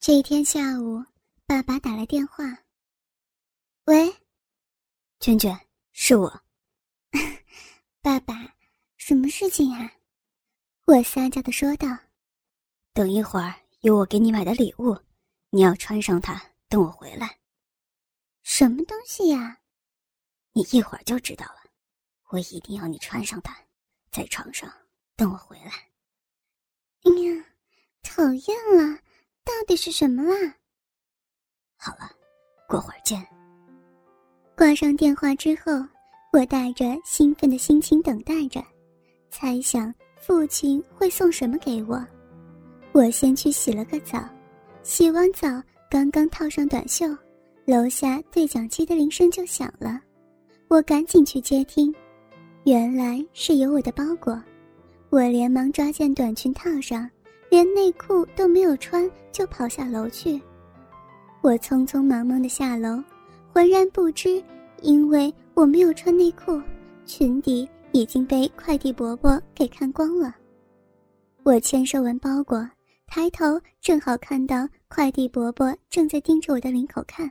这一天下午，爸爸打来电话。喂，娟娟，是我。爸爸，什么事情啊？我撒娇的说道。等一会儿有我给你买的礼物，你要穿上它，等我回来。什么东西呀？你一会儿就知道了。我一定要你穿上它，在床上等我回来。哎呀，讨厌了！到底是什么啦？好了，过会儿见。挂上电话之后，我带着兴奋的心情等待着，猜想父亲会送什么给我。我先去洗了个澡，洗完澡刚刚套上短袖，楼下对讲机的铃声就响了，我赶紧去接听，原来是有我的包裹，我连忙抓件短裙套上。连内裤都没有穿，就跑下楼去。我匆匆忙忙的下楼，浑然不知，因为我没有穿内裤，裙底已经被快递伯伯给看光了。我签收完包裹，抬头正好看到快递伯伯正在盯着我的领口看。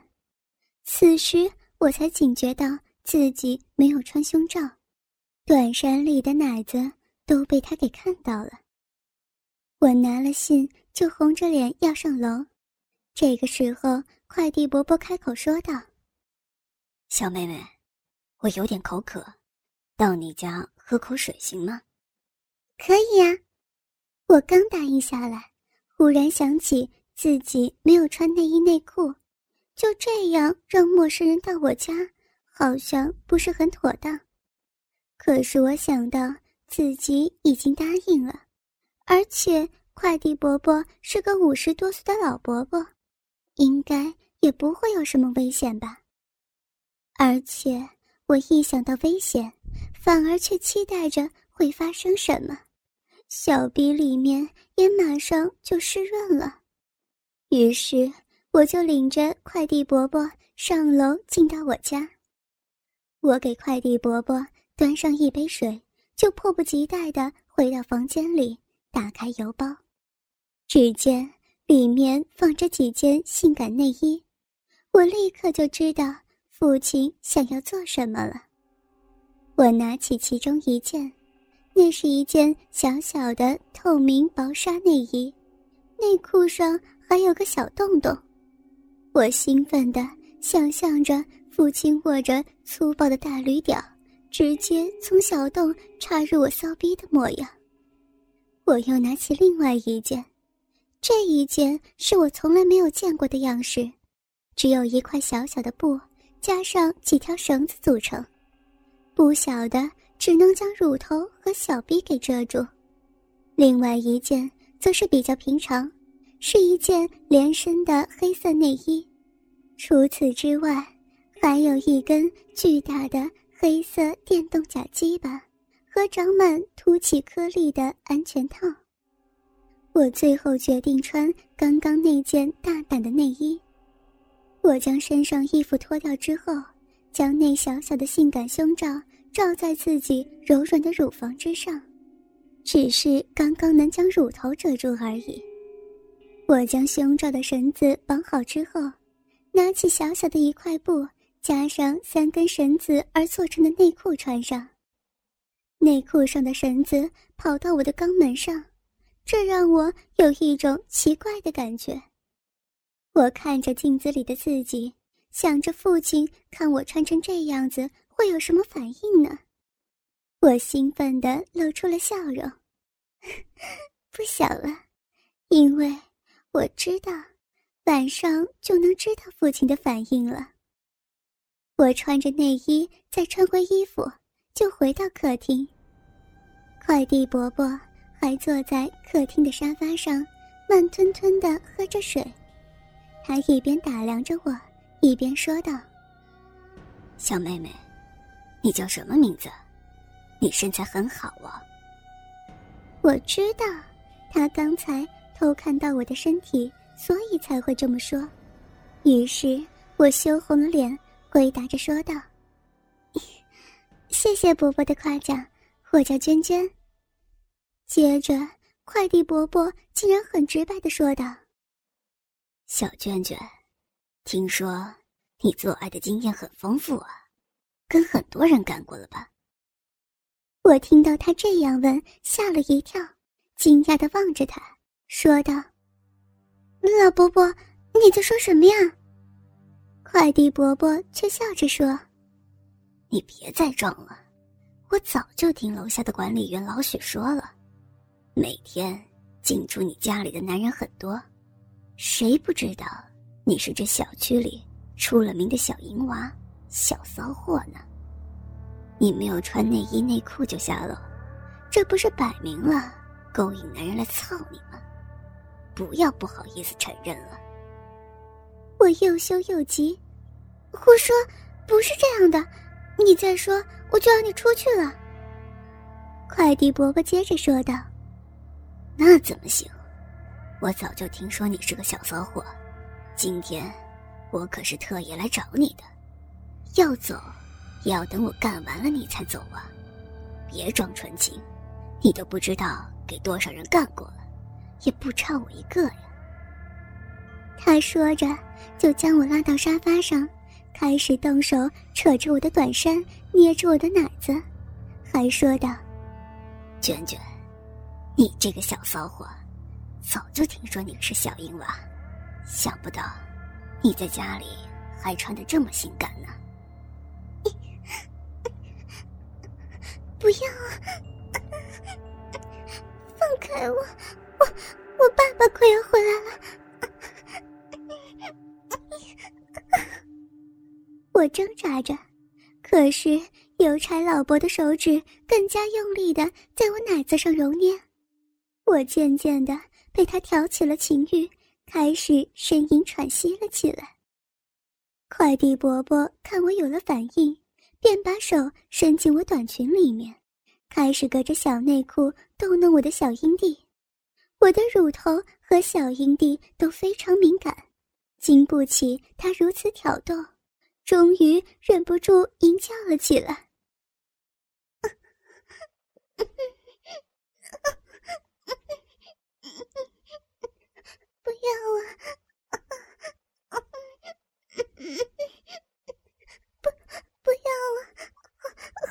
此时我才警觉到自己没有穿胸罩，短衫里的奶子都被他给看到了。我拿了信，就红着脸要上楼。这个时候，快递伯伯开口说道：“小妹妹，我有点口渴，到你家喝口水行吗？”“可以呀。”我刚答应下来，忽然想起自己没有穿内衣内裤，就这样让陌生人到我家，好像不是很妥当。可是我想到自己已经答应了。而且快递伯伯是个五十多岁的老伯伯，应该也不会有什么危险吧。而且我一想到危险，反而却期待着会发生什么，小臂里面也马上就湿润了。于是我就领着快递伯伯上楼进到我家。我给快递伯伯端上一杯水，就迫不及待地回到房间里。打开邮包，只见里面放着几件性感内衣，我立刻就知道父亲想要做什么了。我拿起其中一件，那是一件小小的透明薄纱内衣，内裤上还有个小洞洞。我兴奋地想象着父亲握着粗暴的大驴屌，直接从小洞插入我骚逼的模样。我又拿起另外一件，这一件是我从来没有见过的样式，只有一块小小的布，加上几条绳子组成，不小的只能将乳头和小臂给遮住。另外一件则是比较平常，是一件连身的黑色内衣，除此之外，还有一根巨大的黑色电动假鸡巴。和长满凸起颗粒的安全套。我最后决定穿刚刚那件大胆的内衣。我将身上衣服脱掉之后，将那小小的性感胸罩罩在自己柔软的乳房之上，只是刚刚能将乳头遮住而已。我将胸罩的绳子绑好之后，拿起小小的一块布，加上三根绳子而做成的内裤穿上。内裤上的绳子跑到我的肛门上，这让我有一种奇怪的感觉。我看着镜子里的自己，想着父亲看我穿成这样子会有什么反应呢？我兴奋地露出了笑容，不小了，因为我知道晚上就能知道父亲的反应了。我穿着内衣，再穿回衣服。就回到客厅。快递伯伯还坐在客厅的沙发上，慢吞吞地喝着水。他一边打量着我，一边说道：“小妹妹，你叫什么名字？你身材很好啊。”我知道，他刚才偷看到我的身体，所以才会这么说。于是我羞红了脸，回答着说道。谢谢伯伯的夸奖，我叫娟娟。接着，快递伯伯竟然很直白的说道：“小娟娟，听说你做爱的经验很丰富啊，跟很多人干过了吧？我听到他这样问，吓了一跳，惊讶的望着他，说道：“老伯伯，你在说什么呀？”快递伯伯却笑着说：“你别再装了，我早就听楼下的管理员老许说了，每天进出你家里的男人很多，谁不知道你是这小区里出了名的小淫娃、小骚货呢？你没有穿内衣内裤就下楼，这不是摆明了勾引男人来操你吗？不要不好意思承认了。”我又羞又急，胡说，不是这样的，你再说我就让你出去了。快递伯伯接着说道：“那怎么行？我早就听说你是个小骚货，今天我可是特意来找你的，要走也要等我干完了你才走啊！别装纯情，你都不知道给多少人干过了，也不差我一个呀。”他说着，就将我拉到沙发上，开始动手扯着我的短衫，捏着我的奶子，还说道：“娟娟，你这个小骚货，早就听说你是小淫娃，想不到你在家里还穿的这么性感呢。不要啊！放开我，我我爸爸快要回来了。”我挣扎着，可是邮差老伯的手指更加用力的在我奶子上揉捏，我渐渐的被他挑起了情欲，开始呻吟喘息了起来。快递伯伯看我有了反应，便把手伸进我短裙里面，开始隔着小内裤逗弄我的小阴蒂。我的乳头和小阴蒂都非常敏感，经不起他如此挑逗。终于忍不住吟叫了起来：“要啊！不，不要啊！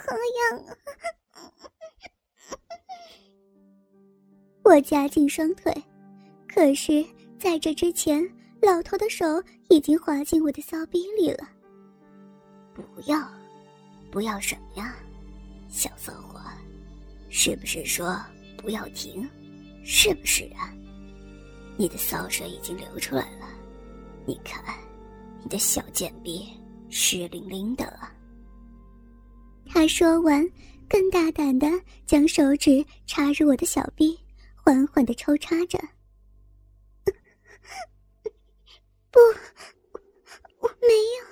好痒啊！”我夹紧双腿，可是在这之前，老头的手已经滑进我的骚逼里了。不要，不要什么呀，小骚货，是不是说不要停？是不是啊？你的骚水已经流出来了，你看，你的小贱逼湿淋淋的了。他说完，更大胆的将手指插入我的小臂，缓缓的抽插着。不，我没有。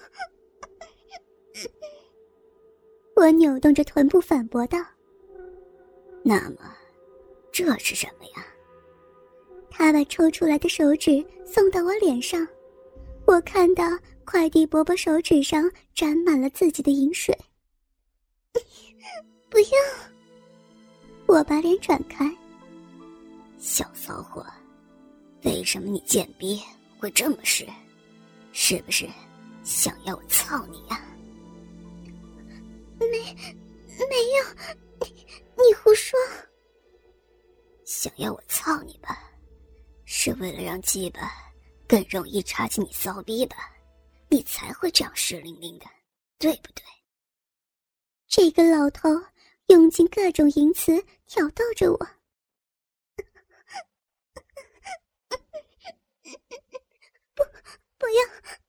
我扭动着臀部反驳道：“那么，这是什么呀？”他把抽出来的手指送到我脸上，我看到快递伯伯手指上沾满了自己的饮水。不要！我把脸转开。小骚货，为什么你贱逼会这么湿？是不是想要我操你呀？没，没有，你胡说。想要我操你吧，是为了让鸡巴更容易插进你骚逼吧？你才会这样湿淋淋的，对不对？这个老头用尽各种淫词挑逗着我。不，不要，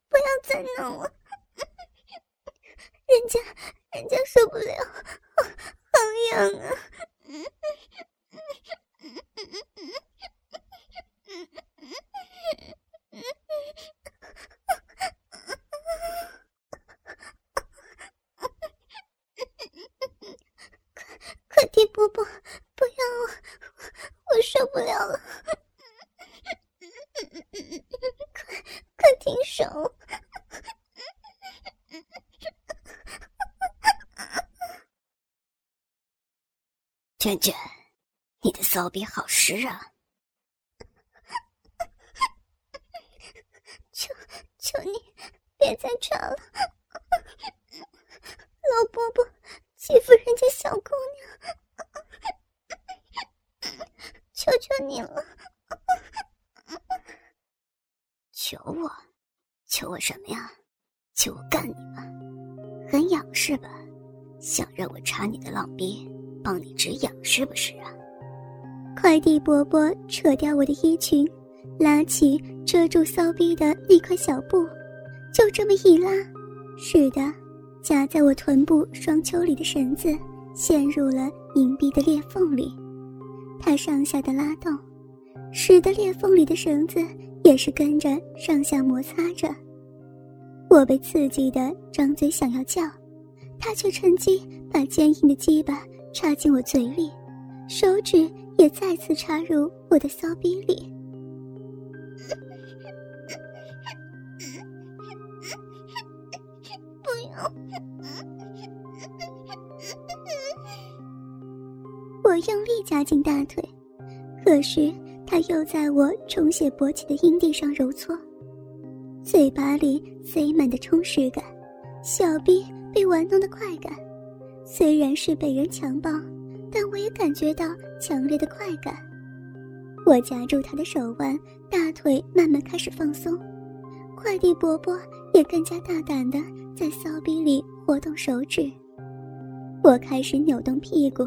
不要再弄了，人家。人家受不了，好痒啊！快快替波波，不要我，我受不了了！快快停手！娟娟，你的骚逼好湿啊！求求你别再插了，老伯伯欺负人家小姑娘，求求你了！求我？求我什么呀？求我干你吗？很痒是吧？想让我插你的浪逼，帮你止痒是不是啊？快递伯伯扯掉我的衣裙，拉起遮住骚逼的那块小布，就这么一拉，使得夹在我臀部双丘里的绳子陷入了隐蔽的裂缝里。他上下的拉动，使得裂缝里的绳子也是跟着上下摩擦着。我被刺激的张嘴想要叫，他却趁机把坚硬的鸡巴插进我嘴里，手指。也再次插入我的骚逼里。不要！我用力夹紧大腿，可是他又在我充血勃起的阴蒂上揉搓，嘴巴里肥满的充实感，小臂被玩弄的快感，虽然是被人强暴。但我也感觉到强烈的快感，我夹住他的手腕，大腿慢慢开始放松，快递伯伯也更加大胆的在骚逼里活动手指。我开始扭动屁股，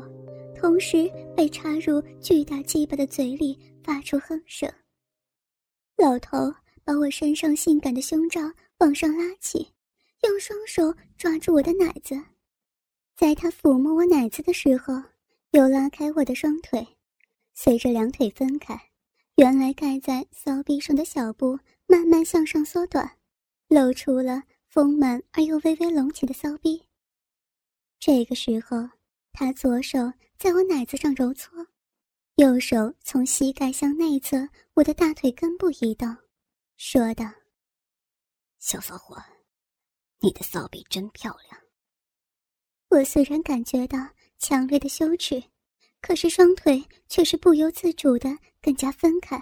同时被插入巨大鸡巴的嘴里，发出哼声。老头把我身上性感的胸罩往上拉起，用双手抓住我的奶子，在他抚摸我奶子的时候。又拉开我的双腿，随着两腿分开，原来盖在骚逼上的小布慢慢向上缩短，露出了丰满而又微微隆起的骚逼。这个时候，他左手在我奶子上揉搓，右手从膝盖向内侧我的大腿根部移动，说道：“小骚货，你的骚逼真漂亮。”我虽然感觉到。强烈的羞耻，可是双腿却是不由自主的更加分开，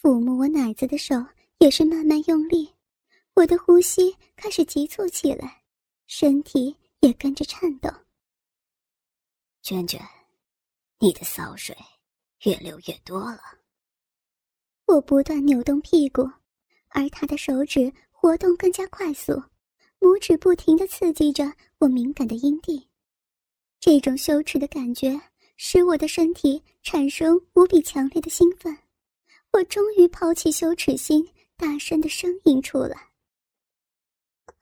抚摸我奶子的手也是慢慢用力，我的呼吸开始急促起来，身体也跟着颤抖。娟娟，你的骚水越流越多了。我不断扭动屁股，而他的手指活动更加快速，拇指不停的刺激着我敏感的阴蒂。这种羞耻的感觉使我的身体产生无比强烈的兴奋，我终于抛弃羞耻心，大声的呻吟出来。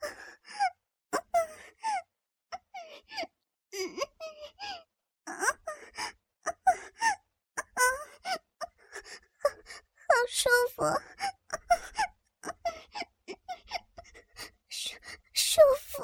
好舒服，舒舒服。